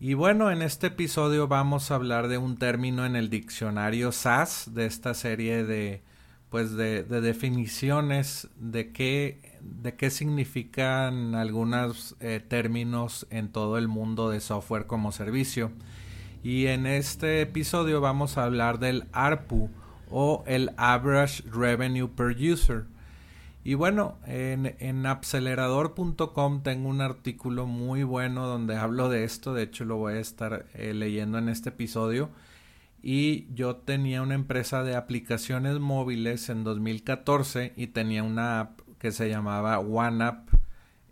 y bueno, en este episodio vamos a hablar de un término en el diccionario SAS, de esta serie de pues de, definiciones de qué, de qué significan algunos eh, términos en todo el mundo de software como servicio. Y en este episodio vamos a hablar del ARPU o el Average Revenue Per User. Y bueno, en, en acelerador.com tengo un artículo muy bueno donde hablo de esto. De hecho, lo voy a estar eh, leyendo en este episodio. Y yo tenía una empresa de aplicaciones móviles en 2014 y tenía una app que se llamaba OneApp.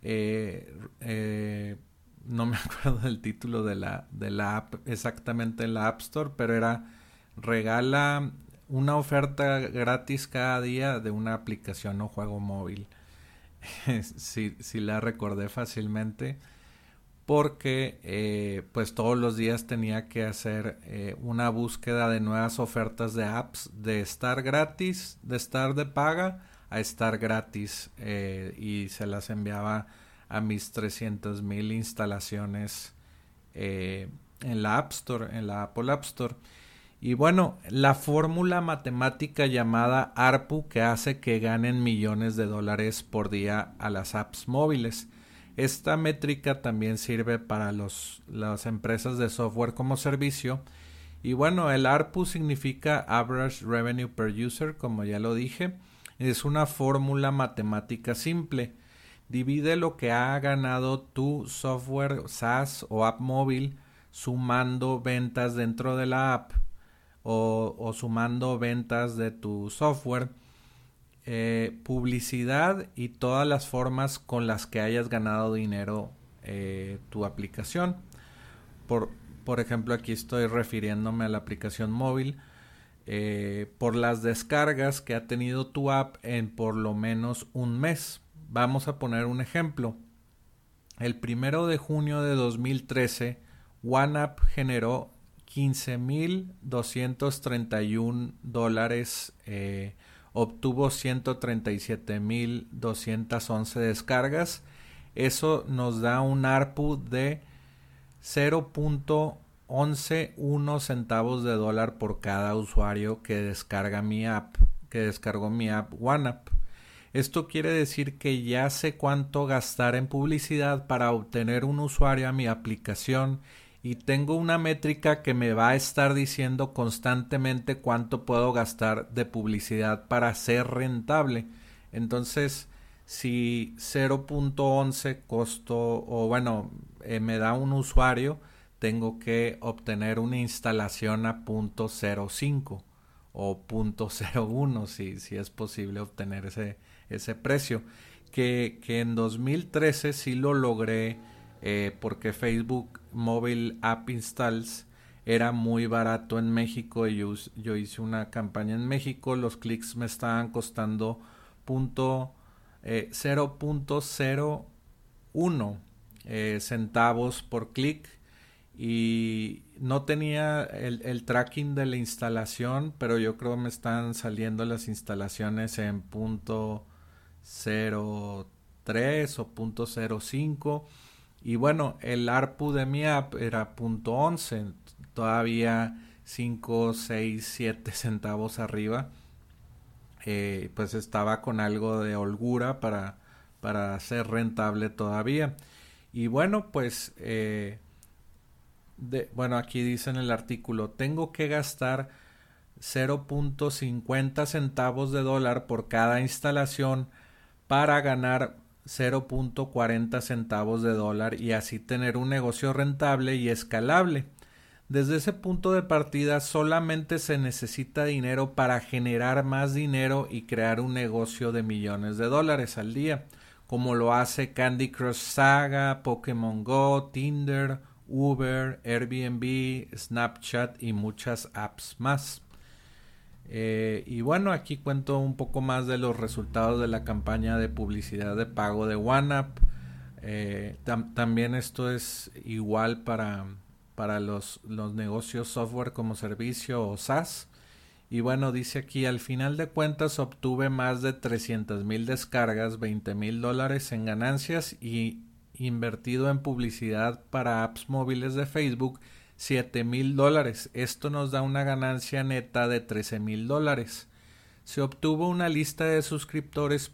Eh, eh, no me acuerdo del título de la, de la app exactamente en la App Store, pero era regala una oferta gratis cada día de una aplicación o juego móvil. si, si la recordé fácilmente porque eh, pues todos los días tenía que hacer eh, una búsqueda de nuevas ofertas de apps de estar gratis, de estar de paga a estar gratis eh, y se las enviaba a mis 300 mil instalaciones en la App Store, en la Apple App Store. Y bueno, la fórmula matemática llamada ARPU que hace que ganen millones de dólares por día a las apps móviles. Esta métrica también sirve para los, las empresas de software como servicio. Y bueno, el ARPU significa Average Revenue Per User, como ya lo dije. Es una fórmula matemática simple. Divide lo que ha ganado tu software SaaS o app móvil sumando ventas dentro de la app o, sumando ventas de tu software, eh, publicidad y todas las formas con las que hayas ganado dinero eh, tu aplicación. Por, por, ejemplo, aquí estoy refiriéndome a la aplicación móvil. Eh, por las descargas que ha tenido tu app en por lo menos un mes. Vamos a poner un ejemplo. El primero de junio de 2013, OneApp generó 15.231 dólares. Eh, obtuvo 137.211 descargas. Eso nos da un ARPU de 0.111 centavos de dólar por cada usuario que descarga mi app, que descargó mi app OneApp. Esto quiere decir que ya sé cuánto gastar en publicidad para obtener un usuario a mi aplicación y tengo una métrica que me va a estar diciendo constantemente cuánto puedo gastar de publicidad para ser rentable. Entonces, si 0.11 costo o bueno, eh, me da un usuario, tengo que obtener una instalación a .05 o .01 si, si es posible obtener ese, precio. Que, que en 2013 sí lo logré eh, porque Facebook Mobile App Installs era muy barato en México. Y yo, hice una campaña en México, los clics me estaban costando punto, 0.01 eh, eh, centavos por clic. Y no tenía el, tracking de la instalación, pero yo creo me están saliendo las instalaciones en punto 03 o punto 05 y bueno, el ARPU de mi app era punto 11, todavía 5, 6, 7 centavos arriba. Eh, pues estaba con algo de holgura para, para ser rentable todavía. Y bueno, pues eh, bueno, aquí dice en el artículo, tengo que gastar 0.50 centavos de dólar por cada instalación para ganar 0.40 centavos de dólar y así tener un negocio rentable y escalable. Desde ese punto de partida solamente se necesita dinero para generar más dinero y crear un negocio de millones de dólares al día, como lo hace Candy Crush Saga, Pokémon Go, Tinder, Uber, Airbnb, Snapchat y muchas apps más. Eh, y bueno, aquí cuento un poco más de los resultados de la campaña de publicidad de pago de OneUp. Eh, también esto es igual para, para los, los negocios software como servicio o SaaS. Y bueno, dice aquí, al final de cuentas obtuve más de 300 mil descargas, 20 mil dólares en ganancias y invertido en publicidad para apps móviles de Facebook 7 mil dólares. Esto nos da una ganancia neta de 13 mil dólares. Se obtuvo una lista de suscriptores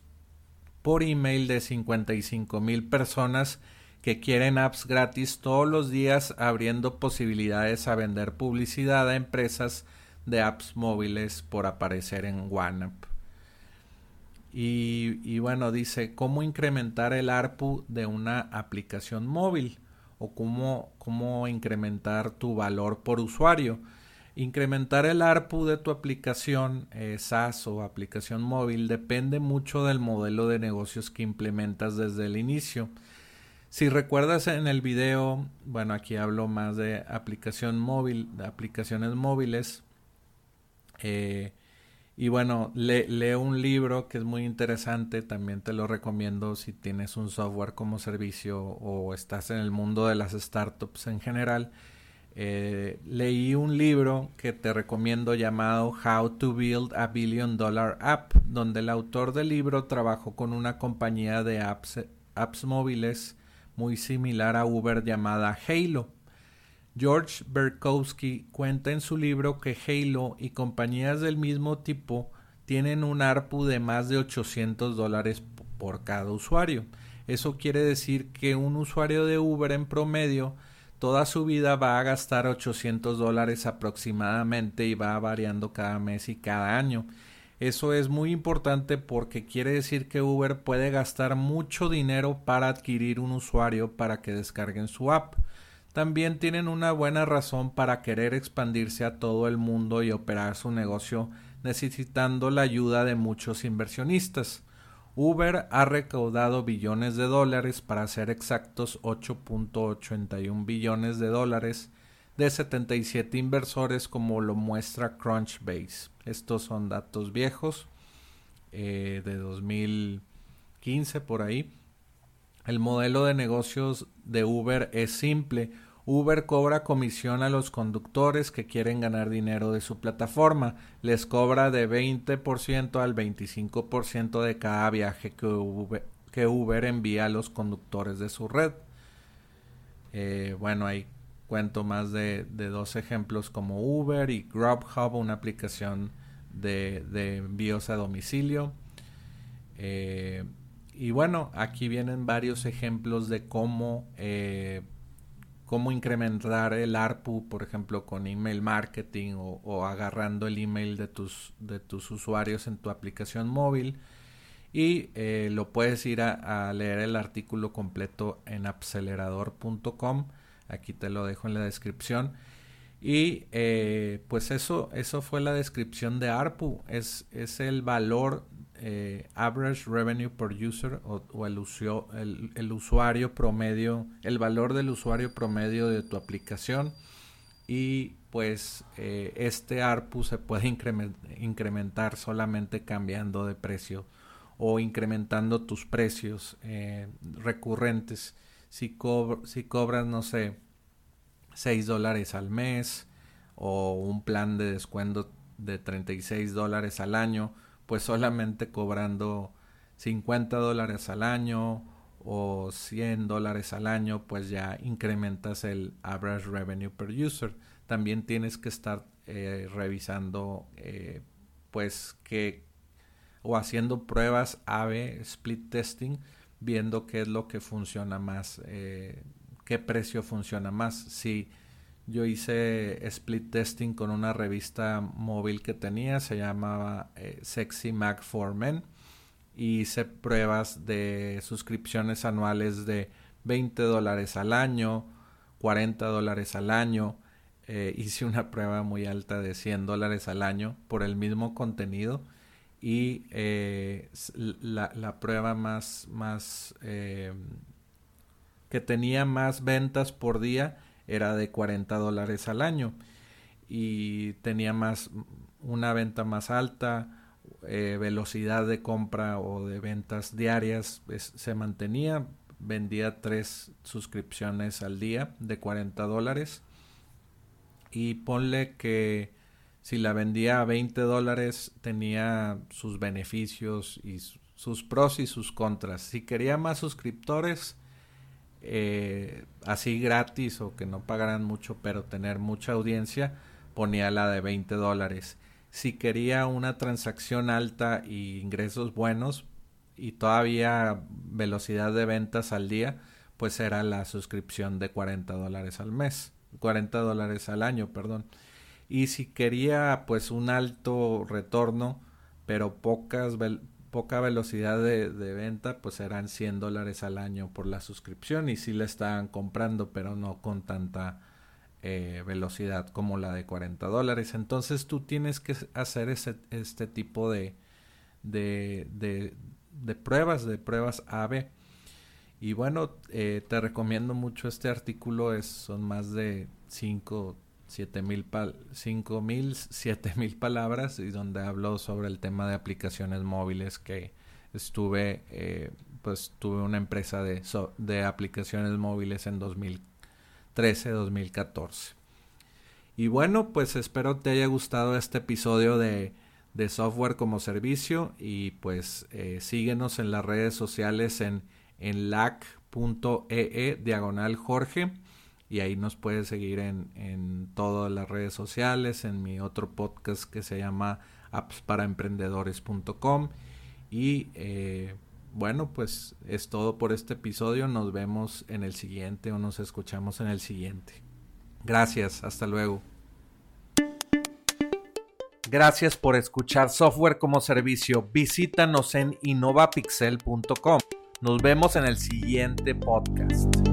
por email de 55 mil personas que quieren apps gratis todos los días abriendo posibilidades a vender publicidad a empresas de apps móviles por aparecer en OneUp. Y, y, bueno, dice cómo incrementar el ARPU de una aplicación móvil o cómo, cómo incrementar tu valor por usuario. Incrementar el ARPU de tu aplicación eh, SaaS o aplicación móvil depende mucho del modelo de negocios que implementas desde el inicio. Si recuerdas en el video, bueno, aquí hablo más de aplicación móvil, de aplicaciones móviles. Eh, y bueno, lee un libro que es muy interesante, también te lo recomiendo si tienes un software como servicio o estás en el mundo de las startups en general. Eh, leí un libro que te recomiendo llamado How to Build a Billion Dollar App, donde el autor del libro trabajó con una compañía de apps, apps móviles muy similar a Uber llamada Halo. George Berkowski cuenta en su libro que Halo y compañías del mismo tipo tienen un ARPU de más de 800 dólares por cada usuario. Eso quiere decir que un usuario de Uber en promedio toda su vida va a gastar 800 dólares aproximadamente y va variando cada mes y cada año. Eso es muy importante porque quiere decir que Uber puede gastar mucho dinero para adquirir un usuario para que descarguen su app también tienen una buena razón para querer expandirse a todo el mundo y operar su negocio necesitando la ayuda de muchos inversionistas. Uber ha recaudado billones de dólares, para ser exactos 8.81 billones de dólares, de 77 inversores como lo muestra Crunchbase. Estos son datos viejos eh, de 2015 por ahí. El modelo de negocios de Uber es simple. Uber cobra comisión a los conductores que quieren ganar dinero de su plataforma. Les cobra de 20% al 25% de cada viaje que Uber, envía a los conductores de su red. Eh, bueno, ahí cuento más de, dos ejemplos como Uber y Grubhub, una aplicación de, envíos a domicilio. Eh, y bueno, aquí vienen varios ejemplos de cómo, eh, cómo incrementar el ARPU, por ejemplo, con email marketing o, agarrando el email de tus, de tus usuarios en tu aplicación móvil. Y eh, lo puedes ir a, leer el artículo completo en acelerador.com. Aquí te lo dejo en la descripción. Y eh, pues eso, eso fue la descripción de ARPU. Es, es el valor eh, average revenue per user o, el, usuario promedio, el valor del usuario promedio de tu aplicación y pues eh, este ARPU se puede incrementar solamente cambiando de precio o incrementando tus precios eh, recurrentes. Si, si cobras, no sé, 6 dólares al mes o un plan de descuento de 36 dólares al año, pues solamente cobrando 50 dólares al año o 100 dólares al año, pues ya incrementas el average revenue per user. También tienes que estar eh, revisando, eh, pues que, o haciendo pruebas AB, split testing, viendo qué es lo que funciona más, eh, qué precio funciona más. Si yo hice split testing con una revista móvil que tenía, se llamaba Sexy Mac for Men y hice pruebas de suscripciones anuales de 20 dólares al año, 40 dólares al año. Eh, hice una prueba muy alta de 100 dólares al año por el mismo contenido y eh, la, prueba más, más eh, que tenía más ventas por día era de 40 dólares al año y tenía más una venta más alta eh, velocidad de compra o de ventas diarias se mantenía. Vendía tres suscripciones al día de 40 dólares. Y ponle que si la vendía a 20 dólares tenía sus beneficios y sus pros y sus contras. Si quería más suscriptores, eh, así gratis o que no pagaran mucho, pero tener mucha audiencia, ponía la de 20 dólares si quería una transacción alta y ingresos buenos y todavía velocidad de ventas al día, pues era la suscripción de 40 dólares al mes, 40 dólares al año, perdón. Y si quería pues un alto retorno, pero pocas poca velocidad de, de, venta, pues eran 100 dólares al año por la suscripción y sí la estaban comprando, pero no con tanta eh, velocidad como la de 40 dólares. Entonces tú tienes que hacer ese, este tipo de, de, de, pruebas, de pruebas AB. Y bueno, eh, te recomiendo mucho este artículo, es, son más de 5, 7 mil, 5 mil, 7 mil palabras y donde hablo sobre el tema de aplicaciones móviles que estuve, eh, pues tuve una empresa de, de aplicaciones móviles en 2014 2013-2014. Y bueno, pues espero te haya gustado este episodio de, de software como servicio y pues eh, síguenos en las redes sociales en, en lac.ee e diagonal Jorge y ahí nos puedes seguir en, en todas las redes sociales, en mi otro podcast que se llama appsparaemprendedores.com y eh, bueno, pues es todo por este episodio. Nos vemos en el siguiente o nos escuchamos en el siguiente. Gracias, hasta luego. Gracias por escuchar Software como Servicio. Visítanos en innovapixel.com. Nos vemos en el siguiente podcast.